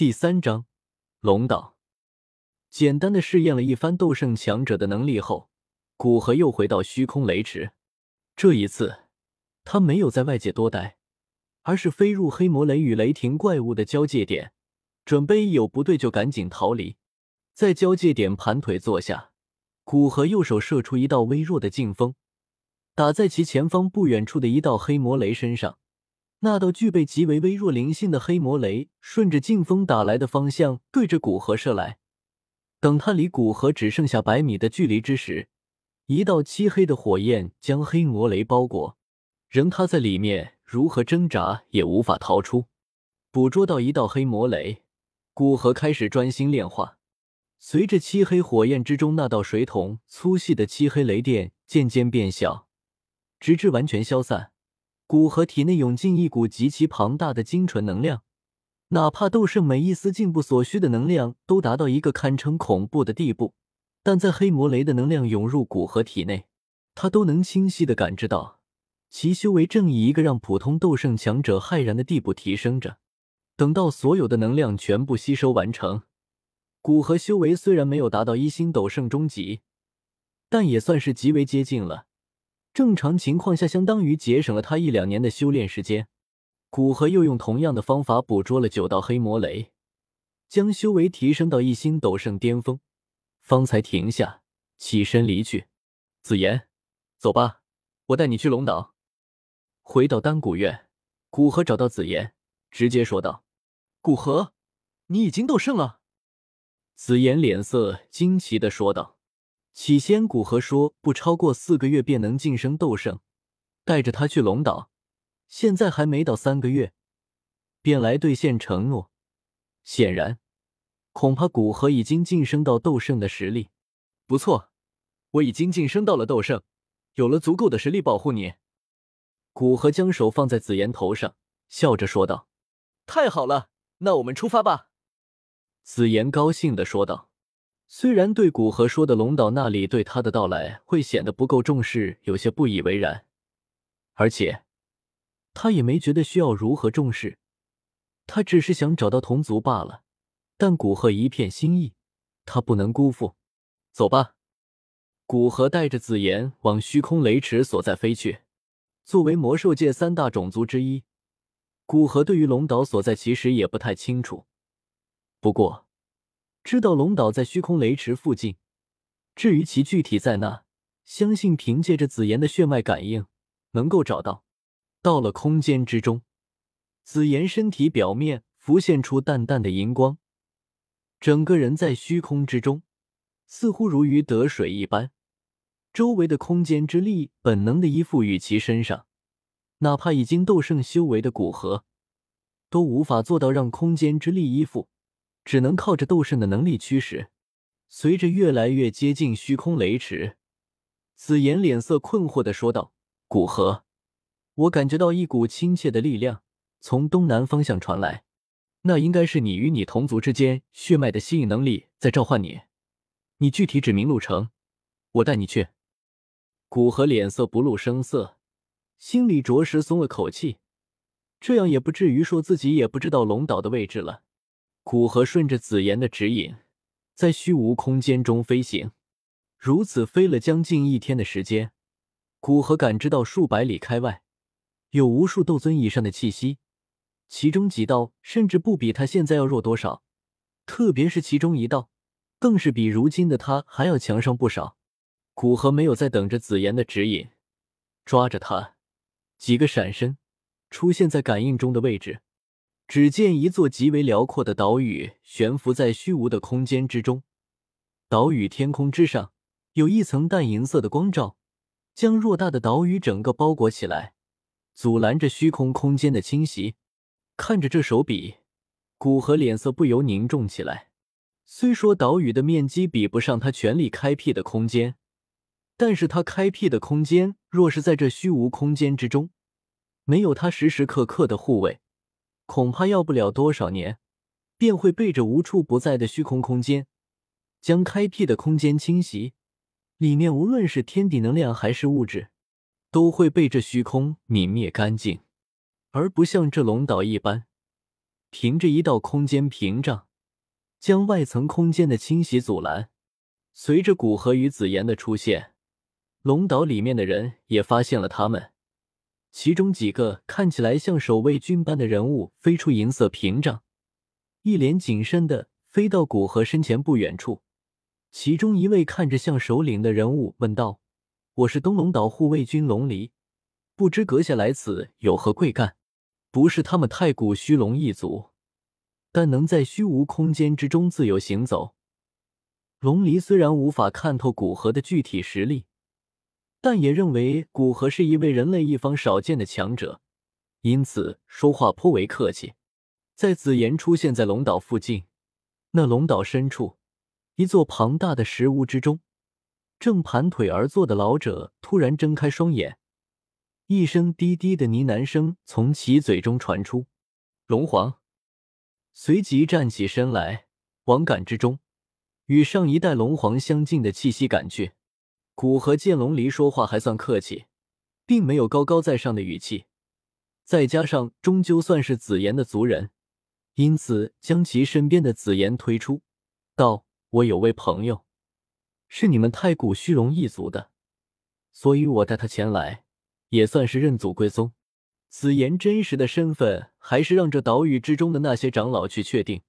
第三章，龙岛。简单的试验了一番斗圣强者的能力后，古河又回到虚空雷池。这一次，他没有在外界多待，而是飞入黑魔雷与雷霆怪物的交界点，准备一有不对就赶紧逃离。在交界点盘腿坐下，古河右手射出一道微弱的劲风，打在其前方不远处的一道黑魔雷身上。那道具备极为微弱灵性的黑魔雷，顺着劲风打来的方向，对着古河射来。等他离古河只剩下百米的距离之时，一道漆黑的火焰将黑魔雷包裹，仍他在里面如何挣扎也无法逃出。捕捉到一道黑魔雷，古河开始专心炼化。随着漆黑火焰之中那道水桶粗细的漆黑雷电渐渐变小，直至完全消散。古河体内涌进一股极其庞大的精纯能量，哪怕斗圣每一丝进步所需的能量都达到一个堪称恐怖的地步，但在黑魔雷的能量涌入古河体内，他都能清晰的感知到，其修为正以一个让普通斗圣强者骇然的地步提升着。等到所有的能量全部吸收完成，古河修为虽然没有达到一星斗圣中级，但也算是极为接近了。正常情况下，相当于节省了他一两年的修炼时间。古河又用同样的方法捕捉了九道黑魔雷，将修为提升到一星斗圣巅峰，方才停下，起身离去。紫妍，走吧，我带你去龙岛。回到丹古院，古河找到紫妍，直接说道：“古河，你已经斗圣了。”紫妍脸色惊奇的说道。起先，古河说不超过四个月便能晋升斗圣，带着他去龙岛。现在还没到三个月，便来兑现承诺。显然，恐怕古河已经晋升到斗圣的实力。不错，我已经晋升到了斗圣，有了足够的实力保护你。古河将手放在紫妍头上，笑着说道：“太好了，那我们出发吧。”紫妍高兴的说道。虽然对古河说的龙岛那里对他的到来会显得不够重视，有些不以为然，而且他也没觉得需要如何重视，他只是想找到同族罢了。但古河一片心意，他不能辜负。走吧，古河带着紫妍往虚空雷池所在飞去。作为魔兽界三大种族之一，古河对于龙岛所在其实也不太清楚，不过。知道龙岛在虚空雷池附近，至于其具体在哪，相信凭借着紫妍的血脉感应能够找到。到了空间之中，紫妍身体表面浮现出淡淡的银光，整个人在虚空之中，似乎如鱼得水一般。周围的空间之力本能的依附于其身上，哪怕已经斗圣修为的古河，都无法做到让空间之力依附。只能靠着斗圣的能力驱使。随着越来越接近虚空雷池，紫妍脸色困惑的说道：“古河，我感觉到一股亲切的力量从东南方向传来，那应该是你与你同族之间血脉的吸引能力在召唤你。你具体指明路程，我带你去。”古河脸色不露声色，心里着实松了口气，这样也不至于说自己也不知道龙岛的位置了。古河顺着紫妍的指引，在虚无空间中飞行，如此飞了将近一天的时间。古河感知到数百里开外有无数斗尊以上的气息，其中几道甚至不比他现在要弱多少，特别是其中一道，更是比如今的他还要强上不少。古河没有再等着紫妍的指引，抓着他，几个闪身出现在感应中的位置。只见一座极为辽阔的岛屿悬浮在虚无的空间之中，岛屿天空之上有一层淡银色的光照，将偌大的岛屿整个包裹起来，阻拦着虚空空间的侵袭。看着这手笔，古河脸色不由凝重起来。虽说岛屿的面积比不上他全力开辟的空间，但是他开辟的空间若是在这虚无空间之中，没有他时时刻刻的护卫。恐怕要不了多少年，便会被这无处不在的虚空空间将开辟的空间侵袭，里面无论是天地能量还是物质，都会被这虚空泯灭干净。而不像这龙岛一般，凭着一道空间屏障，将外层空间的侵袭阻拦。随着古河与紫妍的出现，龙岛里面的人也发现了他们。其中几个看起来像守卫军般的人物飞出银色屏障，一脸谨慎的飞到古河身前不远处。其中一位看着像首领的人物问道：“我是东龙岛护卫军龙离，不知阁下来此有何贵干？”不是他们太古虚龙一族，但能在虚无空间之中自由行走。龙离虽然无法看透古河的具体实力。但也认为古河是一位人类一方少见的强者，因此说话颇为客气。在紫妍出现在龙岛附近，那龙岛深处，一座庞大的石屋之中，正盘腿而坐的老者突然睁开双眼，一声低低的呢喃声从其嘴中传出：“龙皇。”随即站起身来，往感之中，与上一代龙皇相近的气息赶去。古河剑龙离说话还算客气，并没有高高在上的语气，再加上终究算是紫妍的族人，因此将其身边的紫妍推出，道：“我有位朋友，是你们太古虚荣一族的，所以我带他前来，也算是认祖归宗。”紫妍真实的身份还是让这岛屿之中的那些长老去确定，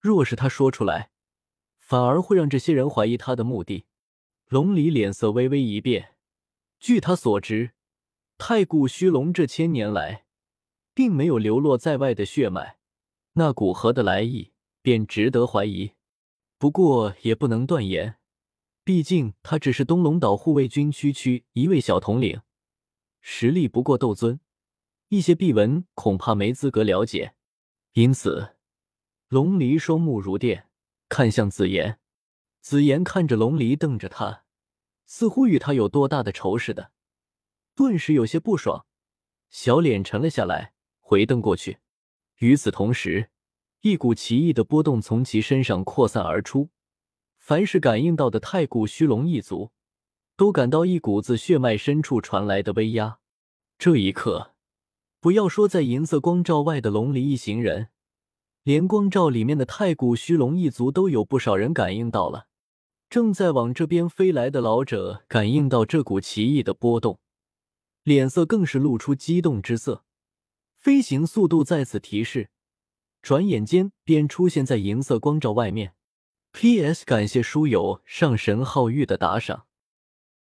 若是他说出来，反而会让这些人怀疑他的目的。龙离脸色微微一变，据他所知，太古虚龙这千年来，并没有流落在外的血脉，那古河的来意便值得怀疑。不过也不能断言，毕竟他只是东龙岛护卫军区区一位小统领，实力不过斗尊，一些秘闻恐怕没资格了解。因此，龙离双目如电，看向紫妍。紫妍看着龙离，瞪着他，似乎与他有多大的仇似的，顿时有些不爽，小脸沉了下来，回瞪过去。与此同时，一股奇异的波动从其身上扩散而出，凡是感应到的太古虚龙一族，都感到一股自血脉深处传来的威压。这一刻，不要说在银色光照外的龙离一行人，连光照里面的太古虚龙一族都有不少人感应到了。正在往这边飞来的老者感应到这股奇异的波动，脸色更是露出激动之色。飞行速度再次提示，转眼间便出现在银色光照外面。P.S. 感谢书友上神浩玉的打赏。